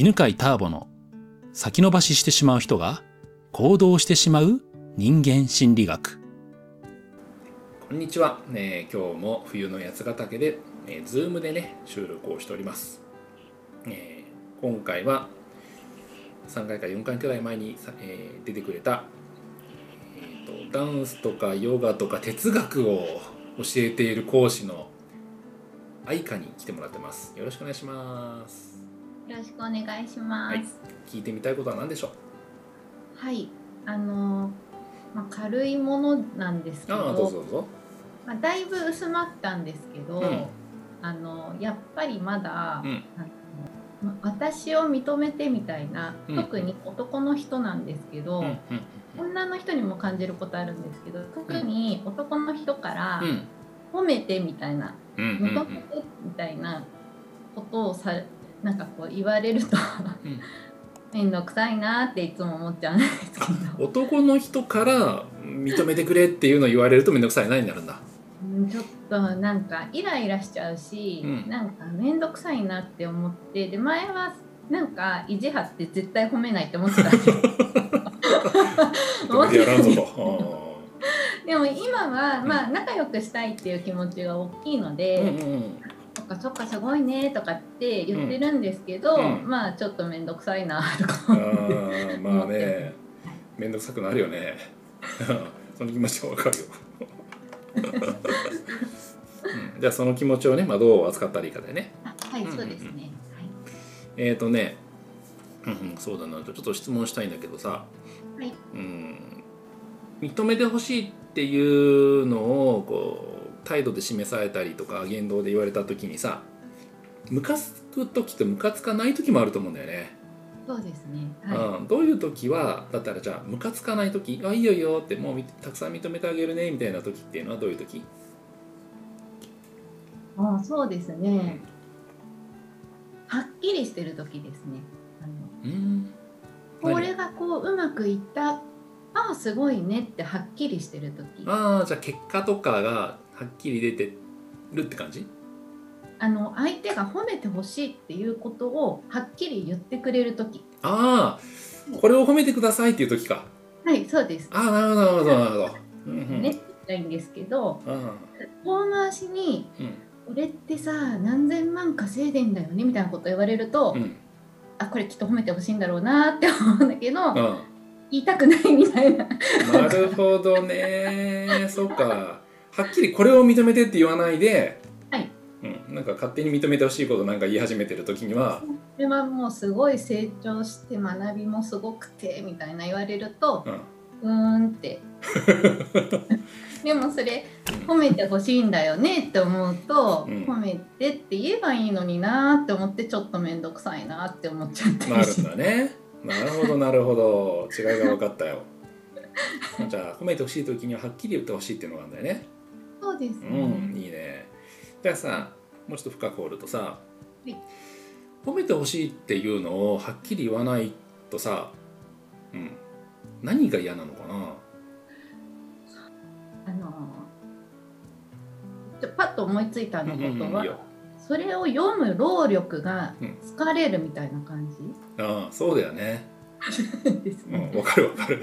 犬飼ターボの先延ばししてしまう人が行動してしまう人間心理学。こんにちは、えー今日も冬の八ヶ岳で、えー、ズームでね収録をしております、えー今回は3回か4回くらい前にさ、えー出てくれた、えーとダンスとかヨガとか哲学を教えている講師の愛花に来てもらってます。よろしくお願いします。ろしくお願いします。はい。聞いてみたいことは何でしょう？はい、あのーまあ、軽いものなんですけど、ああどうぞどうぞ。まあ、だいぶ薄まったんですけど、うん。あのやっぱりまだ、うん。あのま私を認めてみたいな、うん。特に男の人なんですけど、うんうん女の人にも感じることあるんですけど特に男の人からうん。褒めてみたいな、うんうんうん。認めてみたいなことをさなんかこう言われるとうん。面倒くさいなっていつも思っちゃうんですけど。男の人から認めてくれっていうのを言われると面倒くさいなになるんだ。うんちょっとなんかイライラしちゃうし、うん。なんか面倒くさいなって思ってで前はなんか意地張って絶対褒めないって思ってたんで。す認めてやらんぞと。でも今はまあ仲良くしたいっていう気持ちが大きいのでうんうんうん「そっかそっかすごいね」とかって言ってるんですけど、うん。まあちょっと面倒くさいなとかまあね。面倒くさくなるよね。その気持ちはわかるよ、うん、じゃあその気持ちをね、まあ、どう扱ったらいいかでね。あはいうんうんうん。そうですね、えっ、ー、とね、うんうん、そうだな。ちょっと質問したいんだけどさ、はいはい。うん、認めてほしいっていうのをこう態度で示されたりとか言動で言われた時にさムカつく時とムカつかない時もあると思うんだよね、そうですね。はうん、どういう時はだったらじゃあムカつかない時あいいよいいよってもうみたくさん認めてあげるねみたいな時っていうのはどういう時？い、あそうですね。はっきりしてる時ですね。あのうん。これがこううまくいったああすごいねってはっきりしてる時。ああじゃあ結果とかがはっきり出てるって感じ？あの相手が褒めてほしいっていうことをはっきり言ってくれる時。ああこれを褒めてくださいっていう時か。はいそうです。ああなるほどなるほどなるほど。うんうん。ねって言ったらいいんですけどあ遠回しにあうん「俺ってさ何千万稼いでんだよね」みたいなこと言われると、うん。あこれきっと褒めてほしいんだろうなって思うんだけどあ言いたくないみたいな。なるほどね。そうかはっきりこれを認めてって言わないで、はい。うん、なんか勝手に認めてほしいことなんか言い始めてる時にはこれはもうすごい成長して学びもすごくてみたいな言われるとうん。うーんって。でもそれ褒めてほしいんだよねって思うと、うん。褒めてって言えばいいのになって思ってちょっと面倒くさいなって思っちゃってなるんだね。なるほどなるほど。違いが分かったよ。じゃあ褒めてほしい時にははっきり言ってほしいっていうのがあるんだよねそうですね、うんいいね。じゃあさもうちょっと深く掘るとさ、い。褒めてほしいっていうのをはっきり言わないとさ、うん、何が嫌なのかな？あのパッと思いついたのことは、うんうんそれを読む労力がうん。疲れるみたいな感ああそうだよね。じ ですうんね。わかるわかる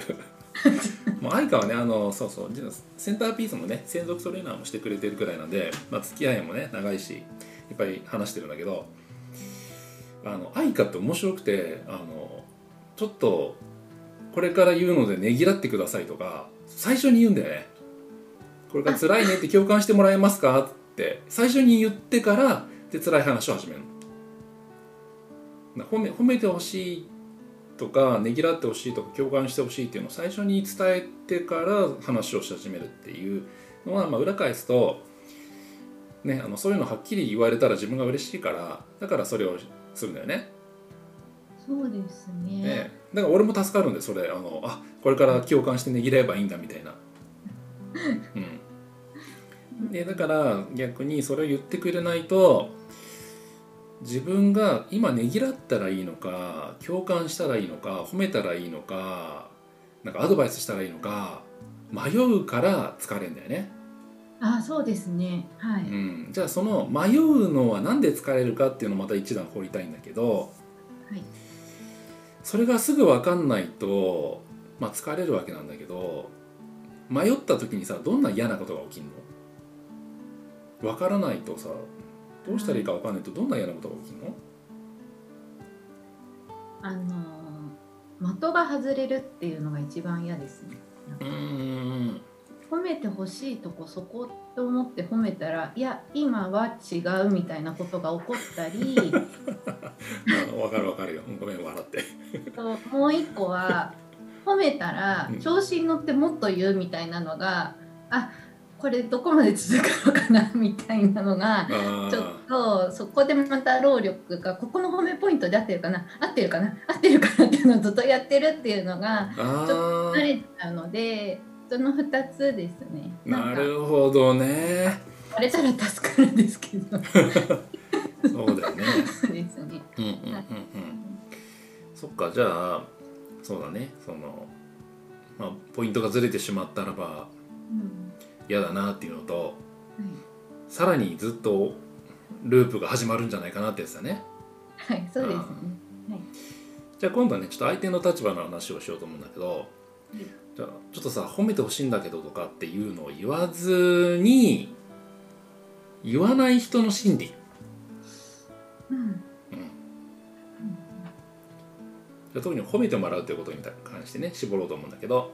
もう愛花はねあのそうそうセンターピースのね専属トレーナーもしてくれてるくらいなんで、まあ、付き合いもね長いしいっぱい話してるんだけどあの愛花って面白くてあのちょっとこれから言うのでねぎらってくださいとか最初に言うんだよね。これから辛いねって共感してもらえますか？って最初に言ってからで辛い話を始める。の褒め褒めてほしいとかねぎらってほしいとか共感してほしいっていうのを最初に伝えてから話をし始めるっていうのは、まあ、裏返すと、ね、あのそういうのはっきり言われたら自分が嬉しいからだからそれをするんだよね。そうですね。ねだから俺も助かるんでそれあのあこれから共感してねぎらえばいいんだみたいな。うん、でだから逆にそれを言ってくれないと自分が今ねぎらったらいいのか共感したらいいのか褒めたらいいのかなんかアドバイスしたらいいのか迷うから疲れんだよね。あそうですね。はい。うん、じゃあその迷うのはなんで疲れるかっていうのをまた一段掘りたいんだけど、はいそれがすぐ分かんないと、まあ、疲れるわけなんだけど迷った時にさどんな嫌なことが起きるの？分からないとさどうしたらいいか分かんないとどんな嫌なことが起きるの？あのー的が外れるっていうのが一番嫌ですね。なんうかーん褒めてほしいとこそこと思って褒めたらいや今は違うみたいなことが起こったり。あ分かる分かるよ。ごめん笑って。ともう一個は褒めたらうん。調子に乗ってもっと言うみたいなのがあこれどこまで続くのかなみたいなのがあちょっとそこでまた労力がここの褒めポイントで合ってるかな合ってるかな合ってるかなっていうのをずっとやってるっていうのがちょっと慣ーれちゃうのでその2つですね。なるほどね。あれたら助かるんですけど。そうだよね。そうですね。うんうんうんうん。そっかじゃあそうだね。その、まあ、ポイントがずれてしまったらばうん嫌だなっていうのとはい。さらにずっとループが始まるんじゃないかなってやつだね。はい、そうですね。じゃあ今度はねちょっと相手の立場の話をしようと思うんだけどじゃあちょっとさ褒めてほしいんだけどとかっていうのを言わずに言わない人の心理、うん。うん、じゃあ特に褒めてもらうということに関してね絞ろうと思うんだけど、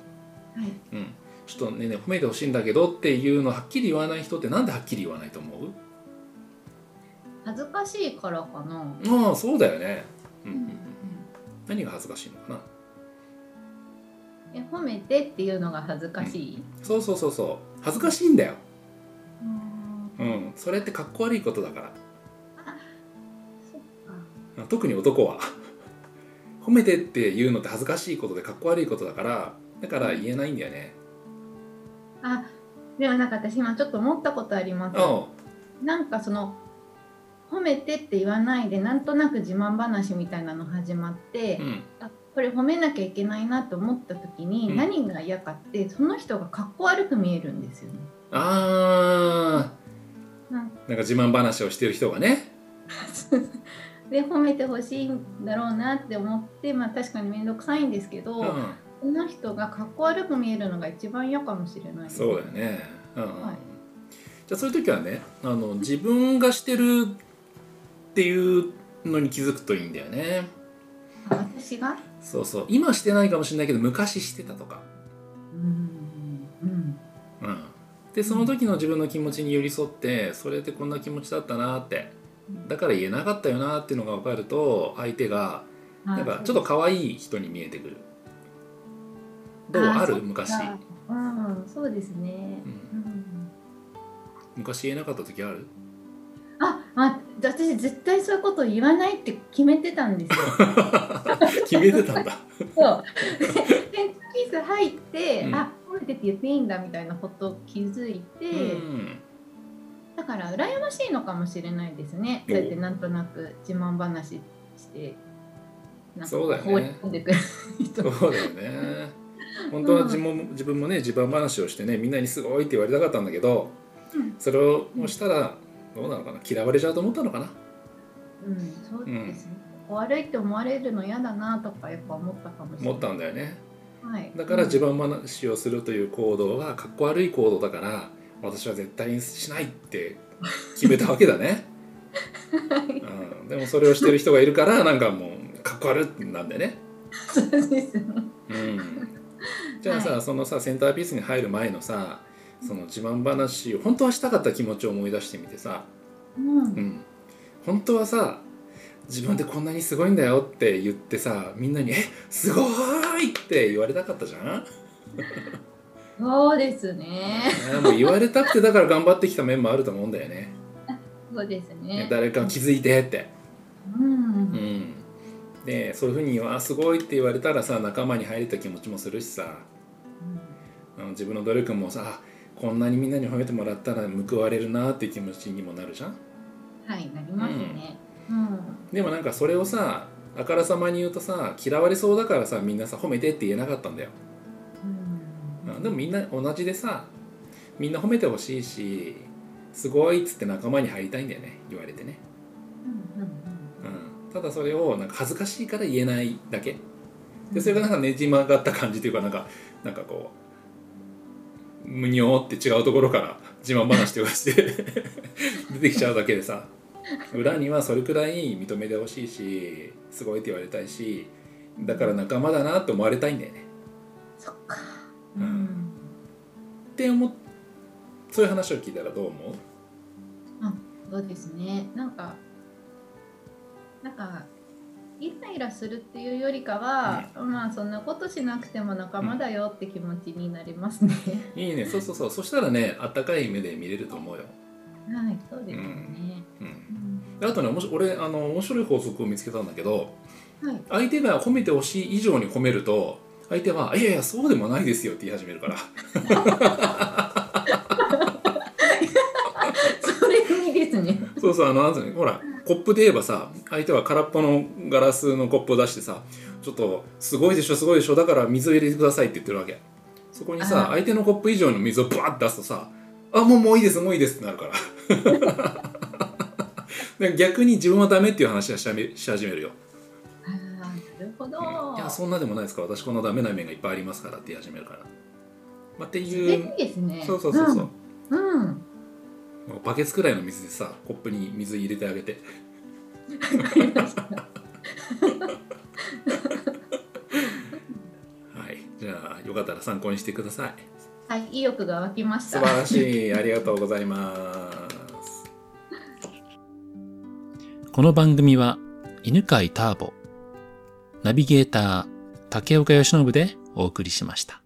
はい。うん、ちょっとねね褒めてほしいんだけどっていうのをはっきり言わない人ってなんではっきり言わないと思う？恥ずかしいからかな。ああそうだよね、うんうんうん、何が恥ずかしいのかな？え、褒めてっていうのが恥ずかしい？そうそうそうそう。恥ずかしいんだよ、う。うん。ん、それってかっこ悪いことだから。そっか。特に男は。褒めてって言うのって恥ずかしいことでかっこ悪いことだからだから言えないんだよねあ、でもなんか私今ちょっと思ったことあります。あなんかその。褒めてって言わないでなんとなく自慢話みたいなの始まって、うんあこれ褒めなきゃいけないなと思った時に、うん何が嫌かってその人がかっこ悪く見えるんですよね。あーなんか自慢話をしてる人がね で褒めてほしいんだろうなって思ってまあ確かに面倒くさいんですけど、うんその人がかっこ悪く見えるのが一番嫌かもしれない。ですそうだよね、うんはい。じゃあそういう時はねあの自分がしてるっていうのに気づくといいんだよね。あ私が？そうそう。今してないかもしれないけど昔してたとか、うんうん。うん、でその時の自分の気持ちに寄り添ってそれってこんな気持ちだったなって。だから言えなかったよなっていうのが分かると相手があなんかちょっと可愛い人に見えてくるどうある？昔、うんそうですね、うん。うん。昔言えなかった時ある？あ、まあ、私絶対そういうこと言わないって決めてたんですよ。決めてたんだ。そう。でセンピース入って、うん。あ、褒めてって言っていいんだみたいなことを気づいて、うん。だから羨ましいのかもしれないですね。お。そうやってなんとなく自慢話して、なんか放り込んでくる人。そうだよね本当は自分も自分もね自慢話をしてねみんなにすごいって言われたかったんだけどうん。それをしたらどうなのかな？嫌われちゃうと思ったのかな？うん、そうですね。悪いって思われるの嫌だなとかやっぱ思ったかもしれない。思ったんだよね。はい。だから自慢話をするという行動はかっこ悪い行動だから私は絶対にしないって決めたわけだね、うん、でもそれをしてる人がいるからなんかもうかっこ悪いなんだよね。そうですね。うんじゃあさ、はそのさセンターピースに入る前のさその自慢話を本当はしたかった気持ちを思い出してみてさ、うんう。ん、本当はさ自分でこんなにすごいんだよって言ってさみんなに「えすごい!」って言われたかったじゃん？そうですね。ねもう言われたくてだから頑張ってきた面もあると思うんだよね。そうですねね。誰か気づいてって。うん。うん、でそういうふうに「わあすごい」って言われたらさ仲間に入れた気持ちもするしさあの自分の努力もさあこんなにみんなに褒めてもらったら報われるなっていう気持ちにもなるじゃん。はい、なりますね。うん。でもなんかそれをさあからさまに言うとさ嫌われそうだからさみんなさ褒めてって言えなかったんだよ。うんうんでもみんな同じでさみんな褒めてほしいしすごいっつって仲間に入りたいんだよね言われてね。うんうんうん、ただそれをなんか恥ずかしいから言えないだけ。でそれがなんかねじ曲がった感じというかなんかなんかこうむにょーって違うところから自慢話とかして 出てきちゃうだけでさ。裏にはそれくらい認めてほしいしすごいって言われたいしだから仲間だなって思われたいんだよね。そっか。ううん。んって思っそういう話を聞いたらどう思う？そうですね。なんかなんかイライラするっていうよりかは、まあそんなことしなくても仲間だよって気持ちになりますね。いいね。そうそうそう。そしたらねあったかい目で見れると思うよ、はい、そうですよね。うん、うん。であとねもし俺あの面白い法則を見つけたんだけどはい、相手が褒めてほしい以上に褒めると相手は「いやいやそうでもないですよ」って言い始めるから。それいいですね。そうそうあのなんつうのほらコップで言えばさ相手は空っぽのガラスのコップを出してさちょっとすごいでしょすごいでしょだから水を入れてくださいって言ってるわけ。そこにさあ相手のコップ以上の水をバーッて出すとさ「あもうもういいですもういいです」ってなるから。で逆に自分はダメっていう話はし始めるよ。あーなるほど。いやそんなでもないですから私このダメな面がいっぱいありますからって言い始めるから、まあ、っていいういですね。そうそうそうそう、うん。うん。バケツくらいの水でさコップに水入れてあげてはいじゃあよかったら参考にしてくださいはい、意欲が湧きました。素晴らしいありがとうございますこの番組は犬飼ターボ、ナビゲーター竹岡由伸でお送りしました。